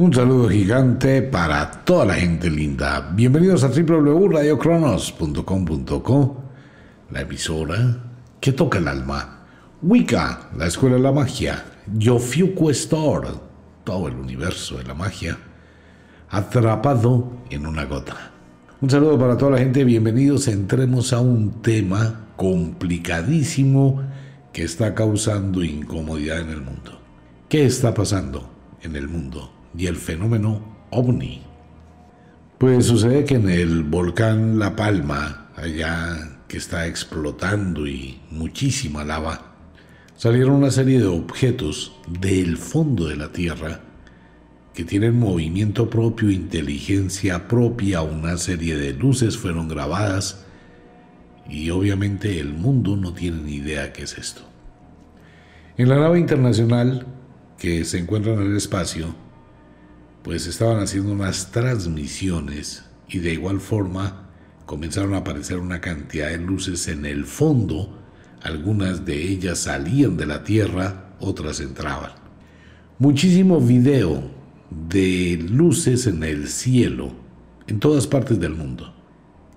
Un saludo gigante para toda la gente linda. Bienvenidos a www.radiocronos.com.co, la emisora que toca el alma. Wicca, la escuela de la magia. Yofiuco Store, todo el universo de la magia. Atrapado en una gota. Un saludo para toda la gente. Bienvenidos. Entremos a un tema complicadísimo que está causando incomodidad en el mundo. ¿Qué está pasando en el mundo? Y el fenómeno ovni. Pues sucede que en el volcán La Palma, allá que está explotando y muchísima lava, salieron una serie de objetos del fondo de la Tierra que tienen movimiento propio, inteligencia propia, una serie de luces fueron grabadas y obviamente el mundo no tiene ni idea qué es esto. En la nave internacional que se encuentra en el espacio, pues estaban haciendo unas transmisiones y de igual forma comenzaron a aparecer una cantidad de luces en el fondo, algunas de ellas salían de la Tierra, otras entraban. Muchísimo video de luces en el cielo en todas partes del mundo.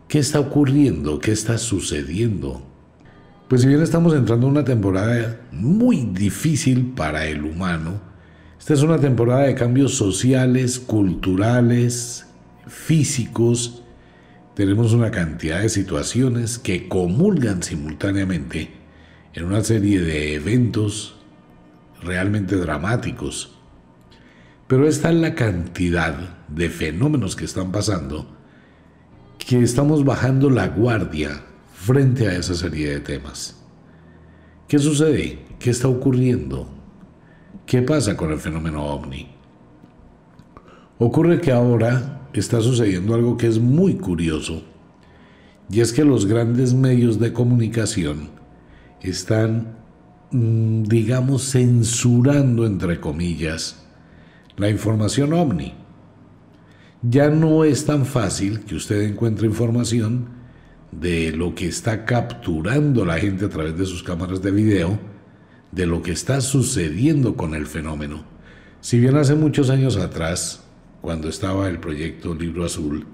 ¿Qué está ocurriendo? ¿Qué está sucediendo? Pues si bien estamos entrando en una temporada muy difícil para el humano, esta es una temporada de cambios sociales, culturales, físicos. Tenemos una cantidad de situaciones que comulgan simultáneamente en una serie de eventos realmente dramáticos. Pero esta es la cantidad de fenómenos que están pasando que estamos bajando la guardia frente a esa serie de temas. ¿Qué sucede? ¿Qué está ocurriendo? ¿Qué pasa con el fenómeno ovni? Ocurre que ahora está sucediendo algo que es muy curioso, y es que los grandes medios de comunicación están, mm, digamos, censurando, entre comillas, la información ovni. Ya no es tan fácil que usted encuentre información de lo que está capturando la gente a través de sus cámaras de video, de lo que está sucediendo con el fenómeno. Si bien hace muchos años atrás, cuando estaba el proyecto Libro Azul,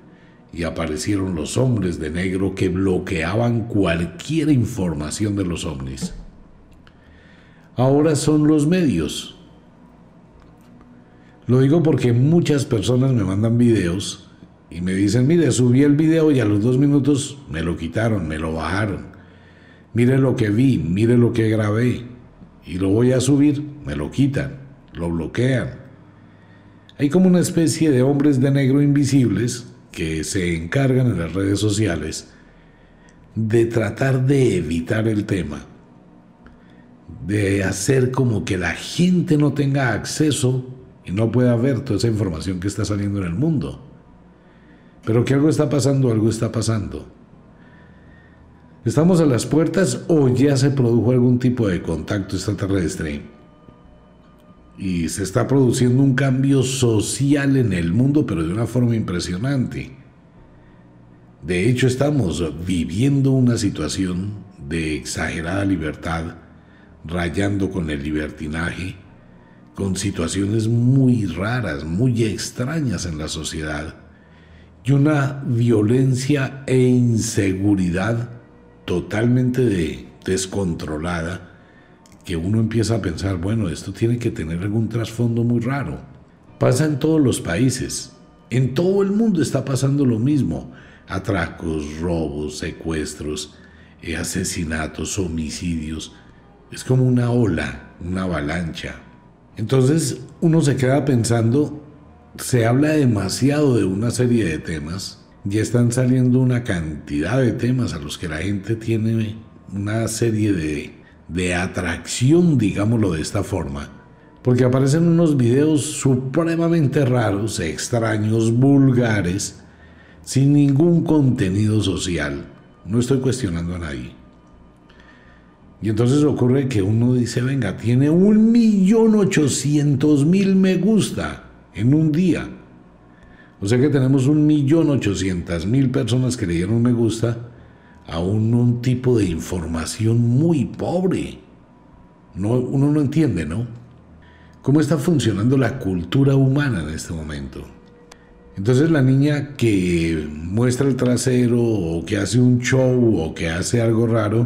y aparecieron los hombres de negro que bloqueaban cualquier información de los ovnis. Ahora son los medios. Lo digo porque muchas personas me mandan videos y me dicen, mire, subí el video y a los dos minutos me lo quitaron, me lo bajaron. Mire lo que vi, mire lo que grabé. Y lo voy a subir, me lo quitan, lo bloquean. Hay como una especie de hombres de negro invisibles que se encargan en las redes sociales de tratar de evitar el tema, de hacer como que la gente no tenga acceso y no pueda ver toda esa información que está saliendo en el mundo. Pero que algo está pasando, algo está pasando. ¿Estamos a las puertas o ya se produjo algún tipo de contacto extraterrestre? Y se está produciendo un cambio social en el mundo, pero de una forma impresionante. De hecho, estamos viviendo una situación de exagerada libertad, rayando con el libertinaje, con situaciones muy raras, muy extrañas en la sociedad y una violencia e inseguridad totalmente descontrolada que uno empieza a pensar, bueno, esto tiene que tener algún trasfondo muy raro. Pasa en todos los países, en todo el mundo está pasando lo mismo. Atracos, robos, secuestros, eh, asesinatos, homicidios. Es como una ola, una avalancha. Entonces uno se queda pensando, se habla demasiado de una serie de temas. Ya están saliendo una cantidad de temas a los que la gente tiene una serie de, de atracción, digámoslo de esta forma. Porque aparecen unos videos supremamente raros, extraños, vulgares, sin ningún contenido social. No estoy cuestionando a nadie. Y entonces ocurre que uno dice, venga, tiene un millón ochocientos mil me gusta en un día. O sea que tenemos un millón ochocientas mil personas que le dieron me gusta a un, tipo de información muy pobre. No, uno no entiende, ¿no? cómo está funcionando la cultura humana en este momento. Entonces la niña que muestra el trasero o que hace un show o que hace algo raro,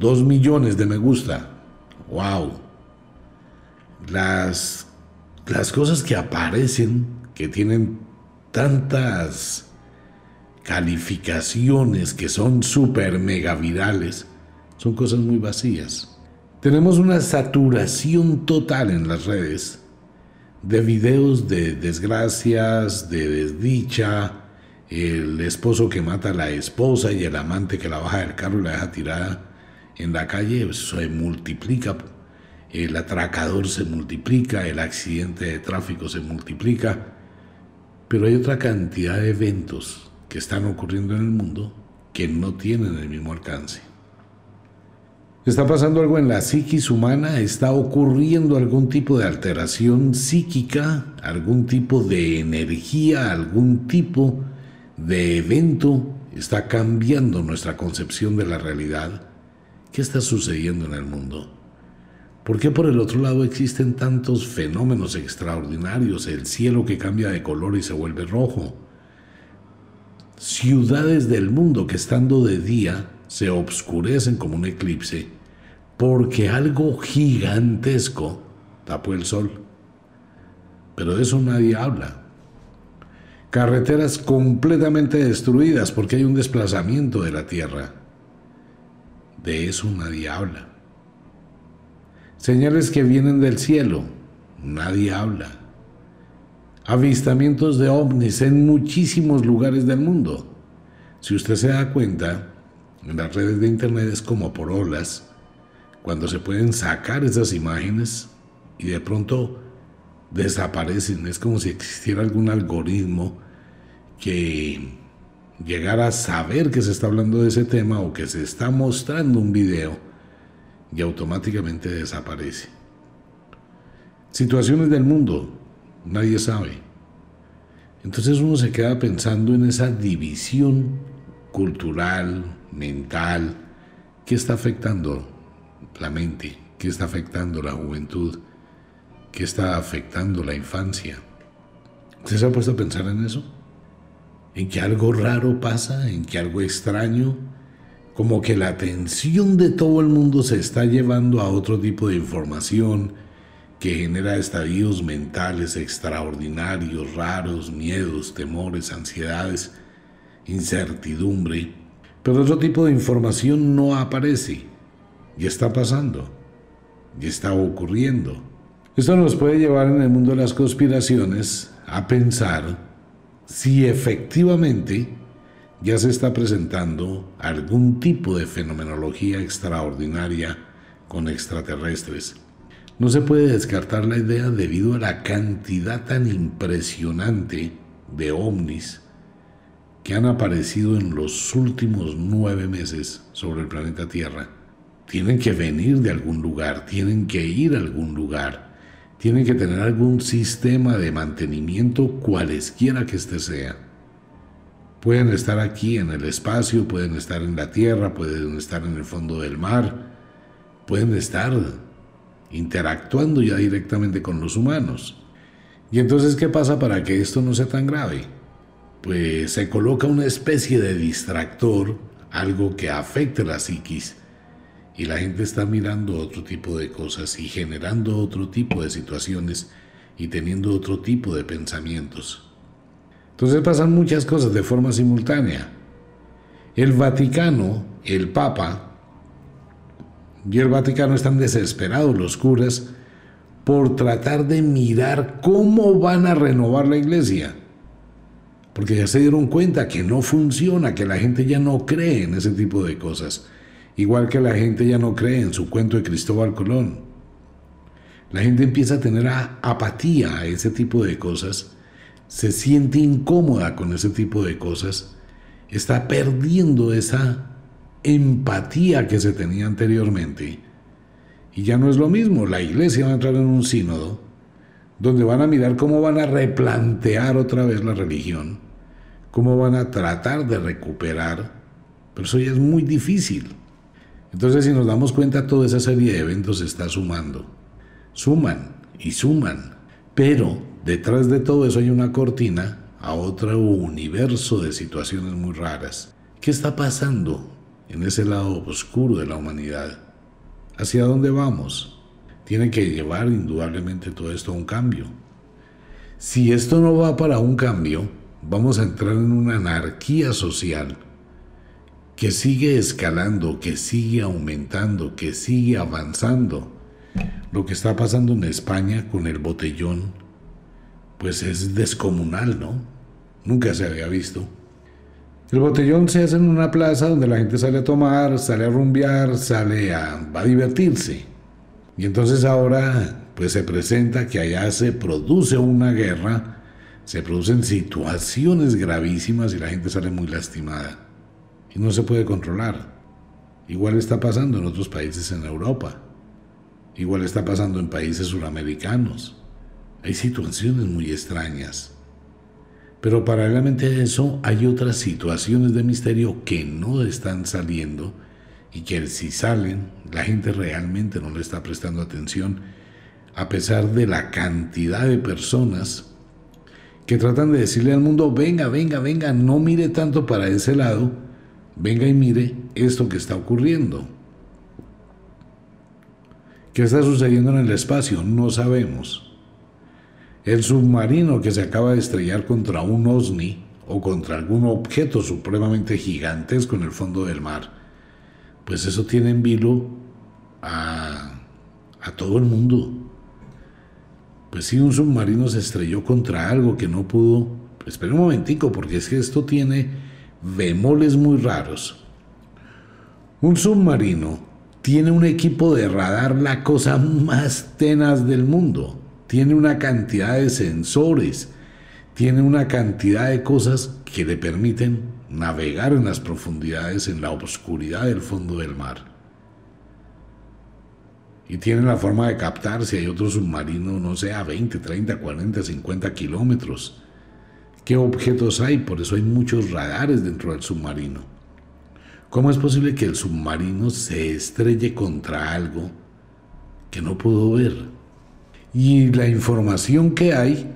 dos millones de me gusta. ¡Wow! Las, las cosas que aparecen, que tienen tantas calificaciones que son súper mega virales, son cosas muy vacías. Tenemos una saturación total en las redes de videos de desgracias, de desdicha, el esposo que mata a la esposa y el amante que la baja del carro y la deja tirada en la calle, se multiplica, el atracador se multiplica, el accidente de tráfico se multiplica, pero hay otra cantidad de eventos que están ocurriendo en el mundo que no tienen el mismo alcance. Está pasando algo en la psiquis humana, está ocurriendo algún tipo de alteración psíquica, algún tipo de energía, algún tipo de evento, está cambiando nuestra concepción de la realidad. ¿Qué está sucediendo en el mundo? ¿Por qué por el otro lado existen tantos fenómenos extraordinarios? El cielo que cambia de color y se vuelve rojo. Ciudades del mundo que estando de día se obscurecen como un eclipse porque algo gigantesco tapó el sol. Pero de eso nadie habla. Carreteras completamente destruidas porque hay un desplazamiento de la tierra. De eso nadie habla. Señales que vienen del cielo. Nadie habla. Avistamientos de ovnis en muchísimos lugares del mundo. Si usted se da cuenta, en las redes de Internet es como por olas, cuando se pueden sacar esas imágenes y de pronto desaparecen. Es como si existiera algún algoritmo que llegara a saber que se está hablando de ese tema o que se está mostrando un video y automáticamente desaparece. Situaciones del mundo, nadie sabe. Entonces uno se queda pensando en esa división cultural, mental, que está afectando la mente, que está afectando la juventud, que está afectando la infancia. ¿Usted se ha puesto a pensar en eso? ¿En que algo raro pasa? ¿En que algo extraño? Como que la atención de todo el mundo se está llevando a otro tipo de información que genera estadios mentales extraordinarios, raros, miedos, temores, ansiedades, incertidumbre, pero otro tipo de información no aparece. Y está pasando. Y está ocurriendo. Esto nos puede llevar en el mundo de las conspiraciones a pensar si efectivamente ya se está presentando algún tipo de fenomenología extraordinaria con extraterrestres. No se puede descartar la idea debido a la cantidad tan impresionante de ovnis que han aparecido en los últimos nueve meses sobre el planeta Tierra. Tienen que venir de algún lugar, tienen que ir a algún lugar, tienen que tener algún sistema de mantenimiento cualesquiera que éste sea. Pueden estar aquí en el espacio, pueden estar en la tierra, pueden estar en el fondo del mar, pueden estar interactuando ya directamente con los humanos. ¿Y entonces qué pasa para que esto no sea tan grave? pues se coloca una especie de distractor, algo que afecte la psiquis, y la gente está mirando otro tipo de cosas y generando otro tipo de situaciones y teniendo otro tipo de pensamientos. Entonces pasan muchas cosas de forma simultánea. El Vaticano, el Papa y el Vaticano están desesperados, los curas, por tratar de mirar cómo van a renovar la iglesia porque ya se dieron cuenta que no funciona, que la gente ya no cree en ese tipo de cosas, igual que la gente ya no cree en su cuento de Cristóbal Colón. La gente empieza a tener apatía a ese tipo de cosas, se siente incómoda con ese tipo de cosas, está perdiendo esa empatía que se tenía anteriormente. Y ya no es lo mismo, la iglesia va a entrar en un sínodo donde van a mirar cómo van a replantear otra vez la religión, cómo van a tratar de recuperar, pero eso ya es muy difícil. Entonces, si nos damos cuenta, toda esa serie de eventos se está sumando. suman y suman, pero detrás de todo eso hay una cortina a otro universo de situaciones muy raras. ¿Qué está pasando en ese lado oscuro de la humanidad? ¿Hacia dónde vamos? Tiene que llevar indudablemente todo esto a un cambio. Si esto no va para un cambio, vamos a entrar en una anarquía social que sigue escalando, que sigue aumentando, que sigue avanzando. Lo que está pasando en España con el botellón, pues es descomunal, ¿no? Nunca se había visto. El botellón se hace en una plaza donde la gente sale a tomar, sale a rumbear, sale a, a divertirse. Y entonces ahora pues se presenta que allá se produce una guerra, se producen situaciones gravísimas y la gente sale muy lastimada y no se puede controlar. Igual está pasando en otros países en Europa. Igual está pasando en países suramericanos. Hay situaciones muy extrañas. Pero paralelamente a eso hay otras situaciones de misterio que no están saliendo y que si salen la gente realmente no le está prestando atención a pesar de la cantidad de personas que tratan de decirle al mundo, venga, venga, venga, no mire tanto para ese lado, venga y mire esto que está ocurriendo. ¿Qué está sucediendo en el espacio? No sabemos. El submarino que se acaba de estrellar contra un OSNI o contra algún objeto supremamente gigantesco en el fondo del mar, pues eso tiene en vilo a, todo el mundo. Pues si un submarino se estrelló contra algo que no pudo, pues espera un momentico, porque es que esto tiene bemoles muy raros. Un submarino tiene un equipo de radar la cosa más tenaz del mundo. Tiene una cantidad de sensores, tiene una cantidad de cosas que le permiten navegar en las profundidades, en la oscuridad del fondo del mar. Y tiene la forma de captar si hay otro submarino, no sé, a 20, 30, 40, 50 kilómetros qué objetos hay, por eso hay muchos radares dentro del submarino. ¿Cómo es posible que el submarino se estrelle contra algo que no pudo ver? Y la información que hay,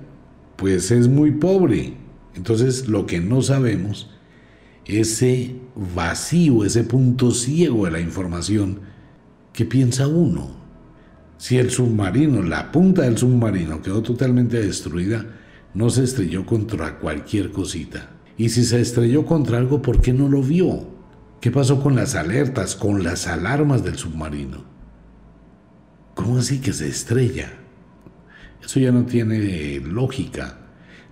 pues es muy pobre. Entonces lo que no sabemos, ese vacío, ese punto ciego de la información, ¿qué piensa uno? Si el submarino, la punta del submarino quedó totalmente destruida, no se estrelló contra cualquier cosita. Y si se estrelló contra algo, ¿por qué no lo vio? ¿Qué pasó con las alertas, con las alarmas del submarino? ¿Cómo así que se estrella? Eso ya no tiene lógica.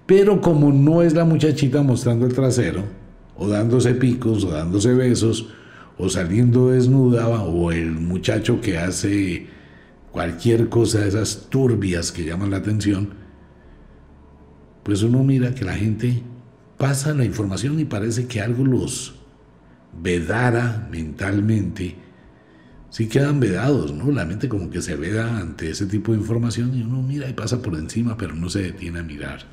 Pero como no es la muchachita mostrando el trasero, o dándose picos, o dándose besos, o saliendo desnuda, o el muchacho que hace cualquier cosa de esas turbias que llaman la atención, pues uno mira que la gente pasa la información y parece que algo los vedara mentalmente. Sí quedan vedados, ¿no? La mente como que se veda ante ese tipo de información y uno mira y pasa por encima, pero no se detiene a mirar.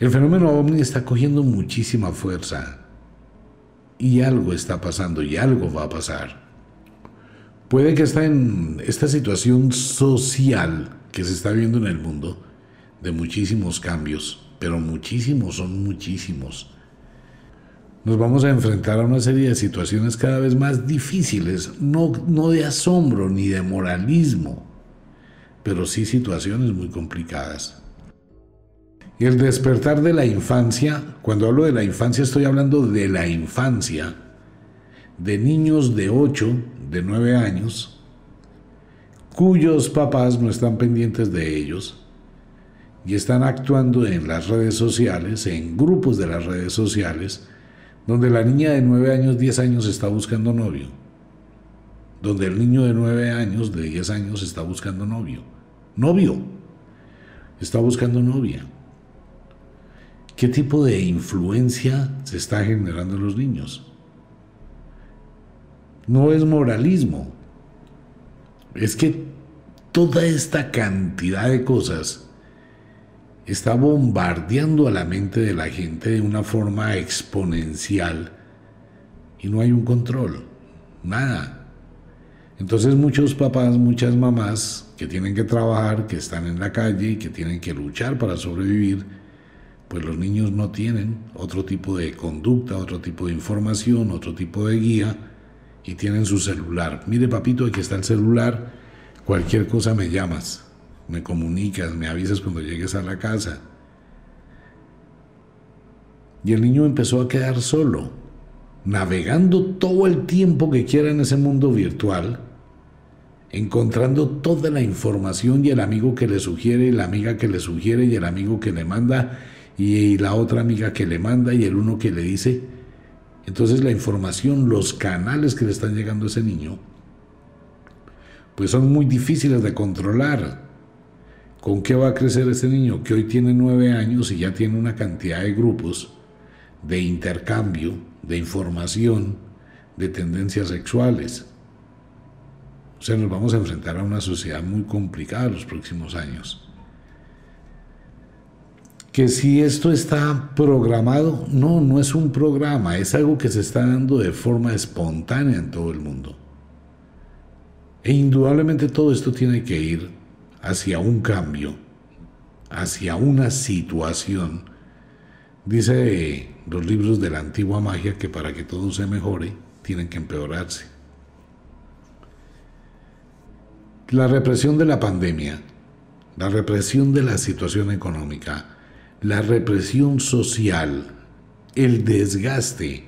El fenómeno ovni está cogiendo muchísima fuerza y algo está pasando y algo va a pasar. Puede que está en esta situación social que se está viendo en el mundo, de muchísimos cambios, pero muchísimos son muchísimos. Nos vamos a enfrentar a una serie de situaciones cada vez más difíciles, no, no de asombro ni de moralismo, pero sí situaciones muy complicadas. Y el despertar de la infancia, cuando hablo de la infancia estoy hablando de la infancia, de niños de 8, de 9 años, cuyos papás no están pendientes de ellos, y están actuando en las redes sociales, en grupos de las redes sociales, donde la niña de 9 años, 10 años está buscando novio, donde el niño de 9 años, de 10 años está buscando novio, novio, está buscando novia. ¿Qué tipo de influencia se está generando en los niños? No es moralismo, es que toda esta cantidad de cosas está bombardeando a la mente de la gente de una forma exponencial y no hay un control, nada. Entonces muchos papás, muchas mamás que tienen que trabajar, que están en la calle y que tienen que luchar para sobrevivir, pues los niños no tienen otro tipo de conducta, otro tipo de información, otro tipo de guía y tienen su celular. Mire papito, aquí está el celular, cualquier cosa me llamas, me comunicas, me avisas cuando llegues a la casa. Y el niño empezó a quedar solo, navegando todo el tiempo que quiera en ese mundo virtual, encontrando toda la información y el amigo que le sugiere, y la amiga que le sugiere y el amigo que le manda y la otra amiga que le manda y el uno que le dice. Entonces la información, los canales que le están llegando a ese niño, pues son muy difíciles de controlar. ¿Con qué va a crecer ese niño que hoy tiene nueve años y ya tiene una cantidad de grupos de intercambio, de información, de tendencias sexuales? O sea, nos vamos a enfrentar a una sociedad muy complicada los próximos años. Que si esto está programado, no, no es un programa, es algo que se está dando de forma espontánea en todo el mundo. E indudablemente todo esto tiene que ir hacia un cambio, hacia una situación. Dice los libros de la antigua magia que para que todo se mejore, tienen que empeorarse. La represión de la pandemia, la represión de la situación económica, la represión social, el desgaste,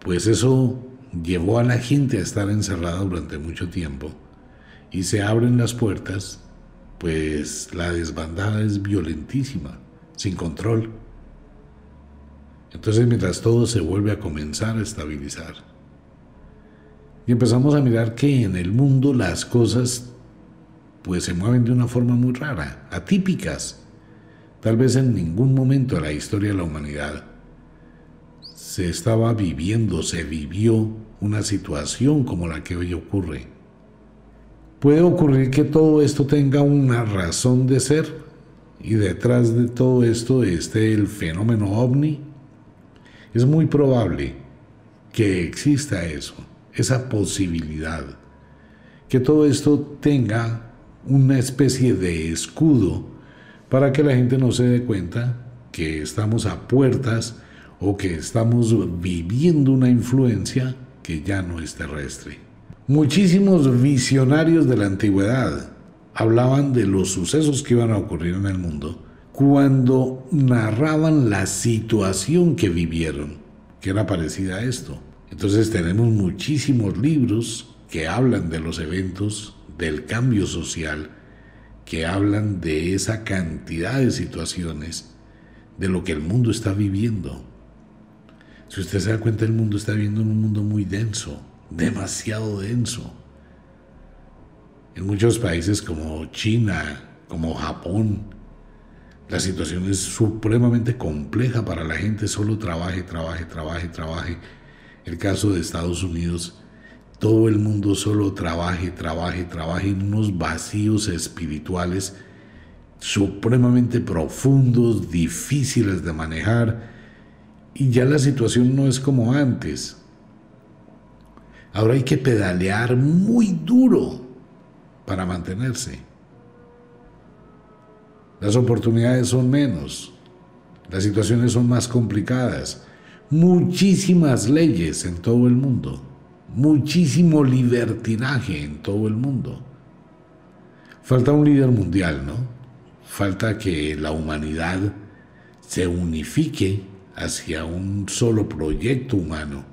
pues eso llevó a la gente a estar encerrada durante mucho tiempo y se abren las puertas, pues la desbandada es violentísima, sin control. Entonces mientras todo se vuelve a comenzar a estabilizar. Y empezamos a mirar que en el mundo las cosas pues se mueven de una forma muy rara, atípicas. Tal vez en ningún momento de la historia de la humanidad se estaba viviendo, se vivió una situación como la que hoy ocurre. Puede ocurrir que todo esto tenga una razón de ser y detrás de todo esto esté el fenómeno ovni. Es muy probable que exista eso, esa posibilidad, que todo esto tenga una especie de escudo para que la gente no se dé cuenta que estamos a puertas o que estamos viviendo una influencia que ya no es terrestre. Muchísimos visionarios de la antigüedad hablaban de los sucesos que iban a ocurrir en el mundo cuando narraban la situación que vivieron, que era parecida a esto. Entonces tenemos muchísimos libros que hablan de los eventos, del cambio social, que hablan de esa cantidad de situaciones, de lo que el mundo está viviendo. Si usted se da cuenta, el mundo está viviendo en un mundo muy denso, demasiado denso. En muchos países como China, como Japón, la situación es supremamente compleja para la gente, solo trabaje, trabaje, trabaje, trabaje. El caso de Estados Unidos todo el mundo solo trabaje, trabaje, trabaje en unos vacíos espirituales supremamente profundos, difíciles de manejar, y ya la situación no es como antes. Ahora hay que pedalear muy duro para mantenerse. Las oportunidades son menos, las situaciones son más complicadas, muchísimas leyes en todo el mundo muchísimo libertinaje en todo el mundo. Falta un líder mundial, ¿no? Falta que la humanidad se unifique hacia un solo proyecto humano,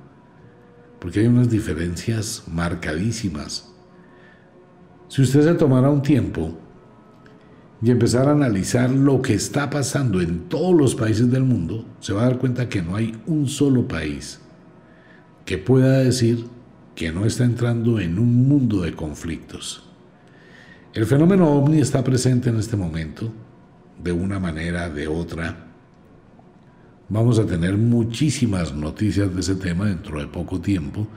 porque hay unas diferencias marcadísimas. Si usted se tomara un tiempo y empezar a analizar lo que está pasando en todos los países del mundo, se va a dar cuenta que no hay un solo país que pueda decir que no está entrando en un mundo de conflictos. El fenómeno ovni está presente en este momento, de una manera, de otra. Vamos a tener muchísimas noticias de ese tema dentro de poco tiempo,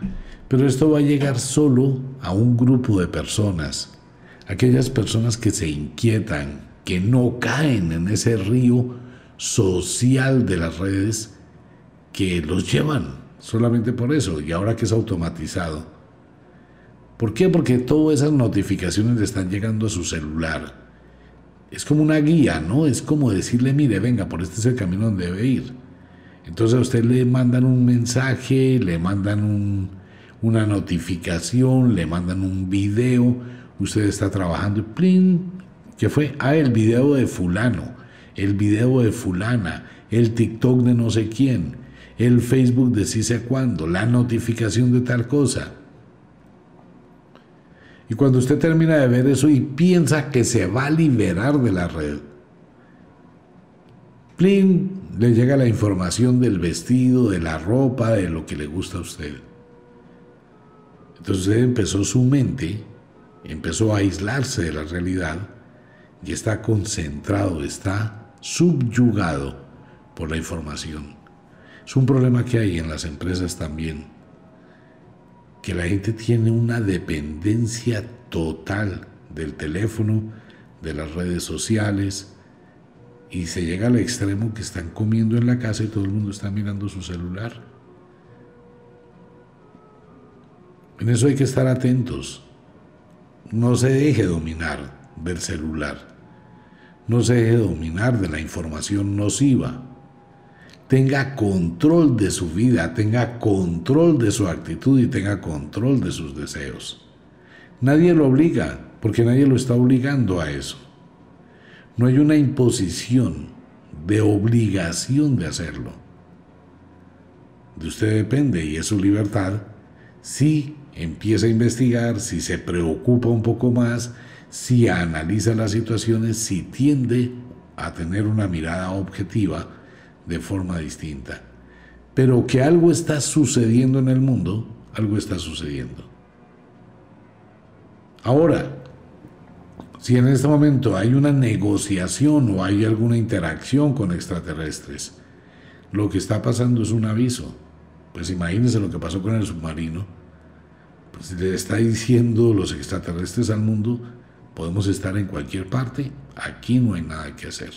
pero esto va a llegar solo a un grupo de personas, aquellas personas que se inquietan, que no caen en ese río social de las redes que los llevan solamente por eso, y ahora que es automatizado, ¿Por qué? Porque todas esas notificaciones le están llegando a su celular. Es como una guía, ¿no? Es como decirle, mire, venga, por este es el camino donde debe ir. Entonces a usted le mandan un mensaje, le mandan una notificación, le mandan un video, usted está trabajando y plin, ¿qué fue? Ah, el video de fulano, el video de fulana, el TikTok de no sé quién, el Facebook de sí sé cuándo, la notificación de tal cosa. Y cuando usted termina de ver eso y piensa que se va a liberar de la red, plin, le llega la información del vestido, de la ropa, de lo que le gusta a usted. Entonces empezó su mente, empezó a aislarse de la realidad y está concentrado, está subyugado por la información. Es un problema que hay en las empresas también, que la gente tiene una dependencia total del teléfono, de las redes sociales, y se llega al extremo que están comiendo en la casa y todo el mundo está mirando su celular. En eso hay que estar atentos. No se deje dominar del celular. No se deje dominar de la información nociva. Tenga control de su vida, tenga control de su actitud y tenga control de sus deseos. Nadie lo obliga, porque nadie lo está obligando a eso. No hay una imposición de obligación de hacerlo. De usted depende y es su libertad si empieza a investigar, si se preocupa un poco más, si analiza las situaciones, si tiende a tener una mirada objetiva de forma distinta. Pero que algo está sucediendo en el mundo, algo está sucediendo. Ahora, si en este momento hay una negociación o hay alguna interacción con extraterrestres, lo que está pasando es un aviso. Pues imagínense lo que pasó con el submarino. Pues le está diciendo los extraterrestres al mundo, podemos estar en cualquier parte, aquí no hay nada que hacer.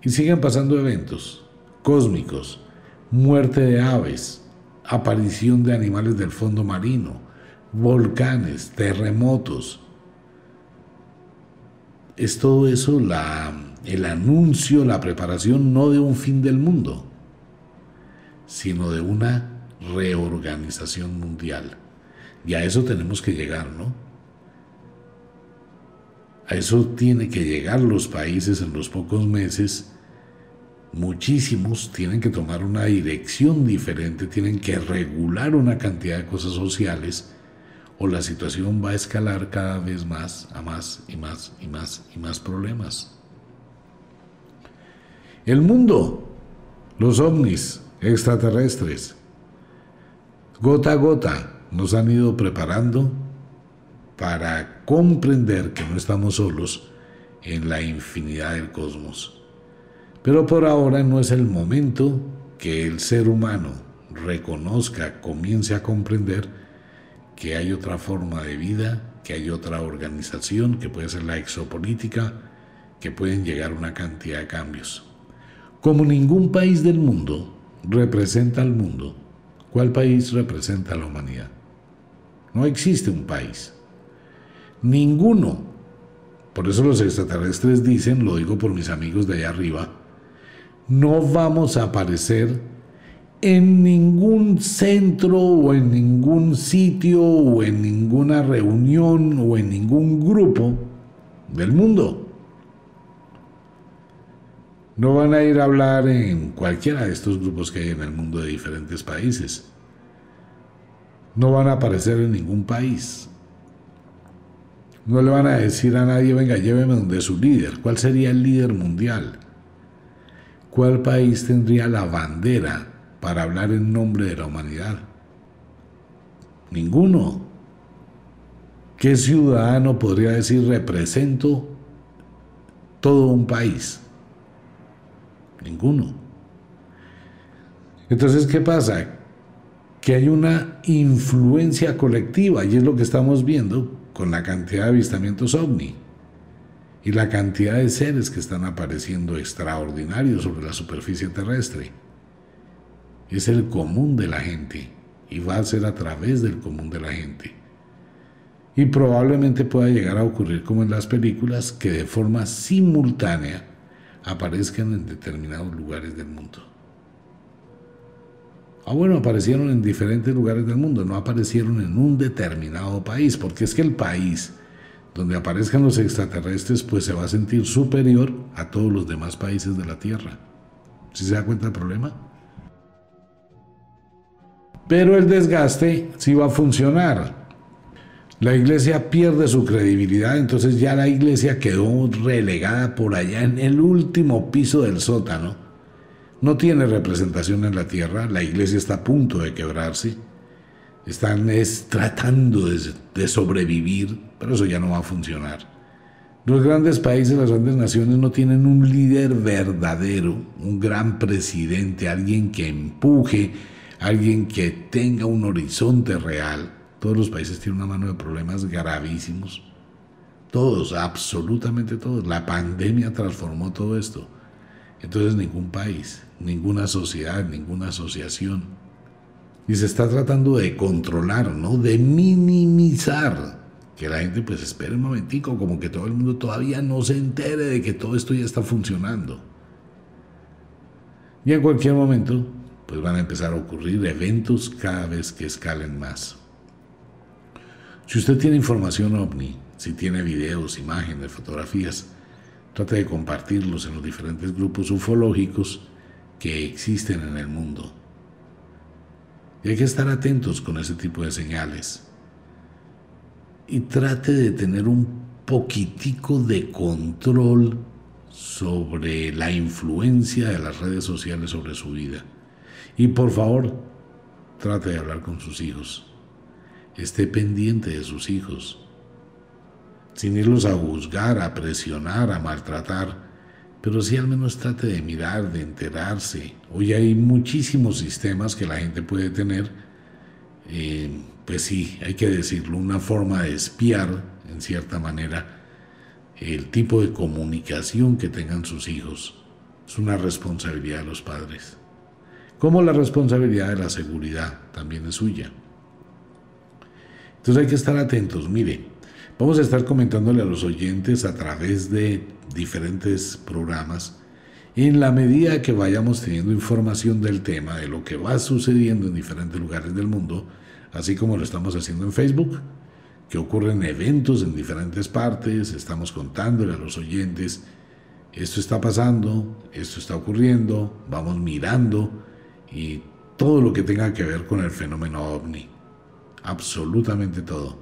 Y siguen pasando eventos cósmicos, muerte de aves, aparición de animales del fondo marino, volcanes, terremotos. Es todo eso la, el anuncio, la preparación no de un fin del mundo, sino de una reorganización mundial. Y a eso tenemos que llegar, ¿no? A eso tiene que llegar los países en los pocos meses. Muchísimos tienen que tomar una dirección diferente, tienen que regular una cantidad de cosas sociales o la situación va a escalar cada vez más a más y más y más y más problemas. El mundo, los ovnis extraterrestres, gota a gota nos han ido preparando para comprender que no estamos solos en la infinidad del cosmos. Pero por ahora no es el momento que el ser humano reconozca, comience a comprender que hay otra forma de vida, que hay otra organización, que puede ser la exopolítica, que pueden llegar una cantidad de cambios. Como ningún país del mundo representa al mundo, ¿cuál país representa a la humanidad? No existe un país. Ninguno. Por eso los extraterrestres dicen, lo digo por mis amigos de allá arriba, no vamos a aparecer en ningún centro o en ningún sitio o en ninguna reunión o en ningún grupo del mundo. No van a ir a hablar en cualquiera de estos grupos que hay en el mundo de diferentes países. No van a aparecer en ningún país. No le van a decir a nadie, venga, lléveme donde su líder. ¿Cuál sería el líder mundial? ¿Cuál país tendría la bandera para hablar en nombre de la humanidad. Ninguno. ¿Qué ciudadano podría decir represento todo un país? Ninguno. Entonces, ¿qué pasa? Que hay una influencia colectiva y es lo que estamos viendo con la cantidad de avistamientos ovni y la cantidad de seres que están apareciendo extraordinarios sobre la superficie terrestre es el común de la gente y va a ser a través del común de la gente. Y probablemente pueda llegar a ocurrir como en las películas que de forma simultánea aparezcan en determinados lugares del mundo. Ah, bueno, aparecieron en diferentes lugares del mundo, no aparecieron en un determinado país, porque es que el país donde aparezcan los extraterrestres, pues se va a sentir superior a todos los demás países de la Tierra. ¿Sí se da cuenta del problema? Pero el desgaste sí va a funcionar. La iglesia pierde su credibilidad, entonces ya la iglesia quedó relegada por allá en el último piso del sótano. No tiene representación en la tierra, la iglesia está a punto de quebrarse. Están tratando de sobrevivir, pero eso ya no va a funcionar. Los grandes países, las grandes naciones no tienen un líder verdadero, un gran presidente, alguien que empuje, alguien que tenga un horizonte real. Todos los países tienen una mano de problemas gravísimos. Todos, absolutamente todos. La pandemia transformó todo esto. Entonces ningún país, ninguna sociedad, ninguna asociación. Y se está tratando de controlar, ¿no? De minimizar. Que la gente pues espere un momentico, como que todo el mundo todavía no se entere de que todo esto ya está funcionando. Y en cualquier momento pues van a empezar a ocurrir eventos cada vez que escalen más. Si usted tiene información ovni, si tiene videos, imágenes, fotografías, trate de compartirlos en los diferentes grupos ufológicos que existen en el mundo. Y hay que estar atentos con ese tipo de señales. Y trate de tener un poquitico de control sobre la influencia de las redes sociales sobre su vida. Y por favor, trate de hablar con sus hijos. Esté pendiente de sus hijos. Sin irlos a juzgar, a presionar, a maltratar. Pero sí al menos trate de mirar, de enterarse. Hoy hay muchísimos sistemas que la gente puede tener. Eh, pues sí, hay que decirlo, una forma de espiar, en cierta manera, el tipo de comunicación que tengan sus hijos. Es una responsabilidad de los padres como la responsabilidad de la seguridad también es suya. Entonces hay que estar atentos. Mire, vamos a estar comentándole a los oyentes a través de diferentes programas en la medida que vayamos teniendo información del tema, de lo que va sucediendo en diferentes lugares del mundo, así como lo estamos haciendo en Facebook, que ocurren eventos en diferentes partes, estamos contándole a los oyentes, esto está pasando, esto está ocurriendo, vamos mirando y todo lo que tenga que ver con el fenómeno ovni. Absolutamente todo.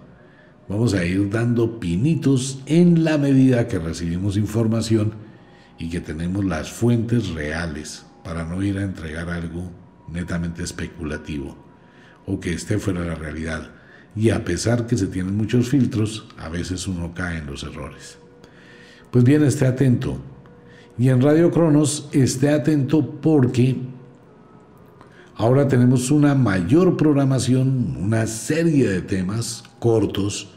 Vamos a ir dando pinitos en la medida que recibimos información y que tenemos las fuentes reales para no ir a entregar algo netamente especulativo o que esté fuera de la realidad. Y a pesar que se tienen muchos filtros, a veces uno cae en los errores. Pues bien, esté atento. Y en Radio Cronos esté atento porque Ahora tenemos una mayor programación, una serie de temas cortos,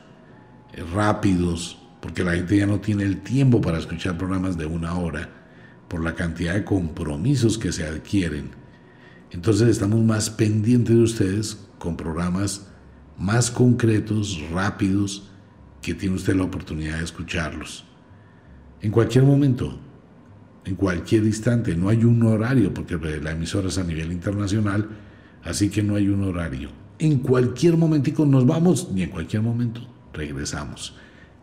eh, rápidos, porque la gente ya no tiene el tiempo para escuchar programas de una hora por la cantidad de compromisos que se adquieren. Entonces estamos más pendientes de ustedes con programas más concretos, rápidos, que tiene usted la oportunidad de escucharlos. En cualquier momento, en cualquier instante, no hay un horario, porque la emisora es a nivel internacional, así que no hay un horario. En cualquier momentico nos vamos y en cualquier momento regresamos.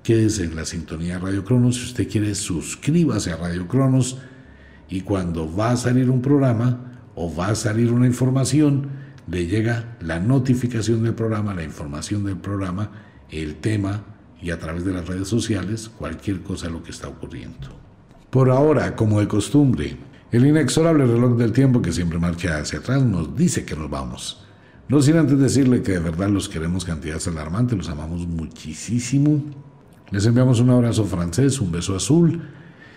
Quédese en la sintonía de Radio Cronos. Si usted quiere, suscríbase a Radio Cronos y cuando va a salir un programa o va a salir una información, le llega la notificación del programa, la información del programa, el tema y a través de las redes sociales cualquier cosa lo que está ocurriendo. Por ahora, como de costumbre, el inexorable reloj del tiempo que siempre marcha hacia atrás nos dice que nos vamos. No sin antes decirle que de verdad los queremos cantidades alarmantes, los amamos muchísimo. Les enviamos un abrazo francés, un beso azul.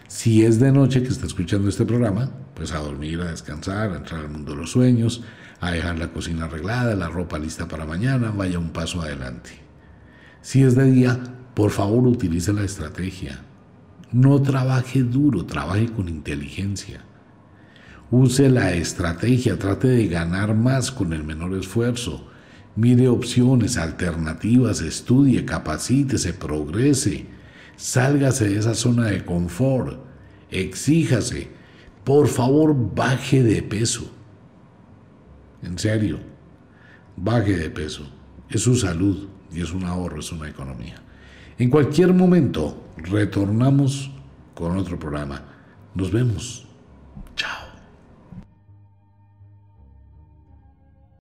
Si es de noche que está escuchando este programa, pues a dormir, a descansar, a entrar al mundo de los sueños, a dejar la cocina arreglada, la ropa lista para mañana, vaya un paso adelante. Si es de día, por favor utilice la estrategia. No trabaje duro, trabaje con inteligencia. Use la estrategia, trate de ganar más con el menor esfuerzo. Mire opciones, alternativas, estudie, capacítese, progrese, sálgase de esa zona de confort, exíjase, por favor baje de peso. En serio, baje de peso. Es su salud y es un ahorro, es una economía. En cualquier momento retornamos con otro programa. Nos vemos.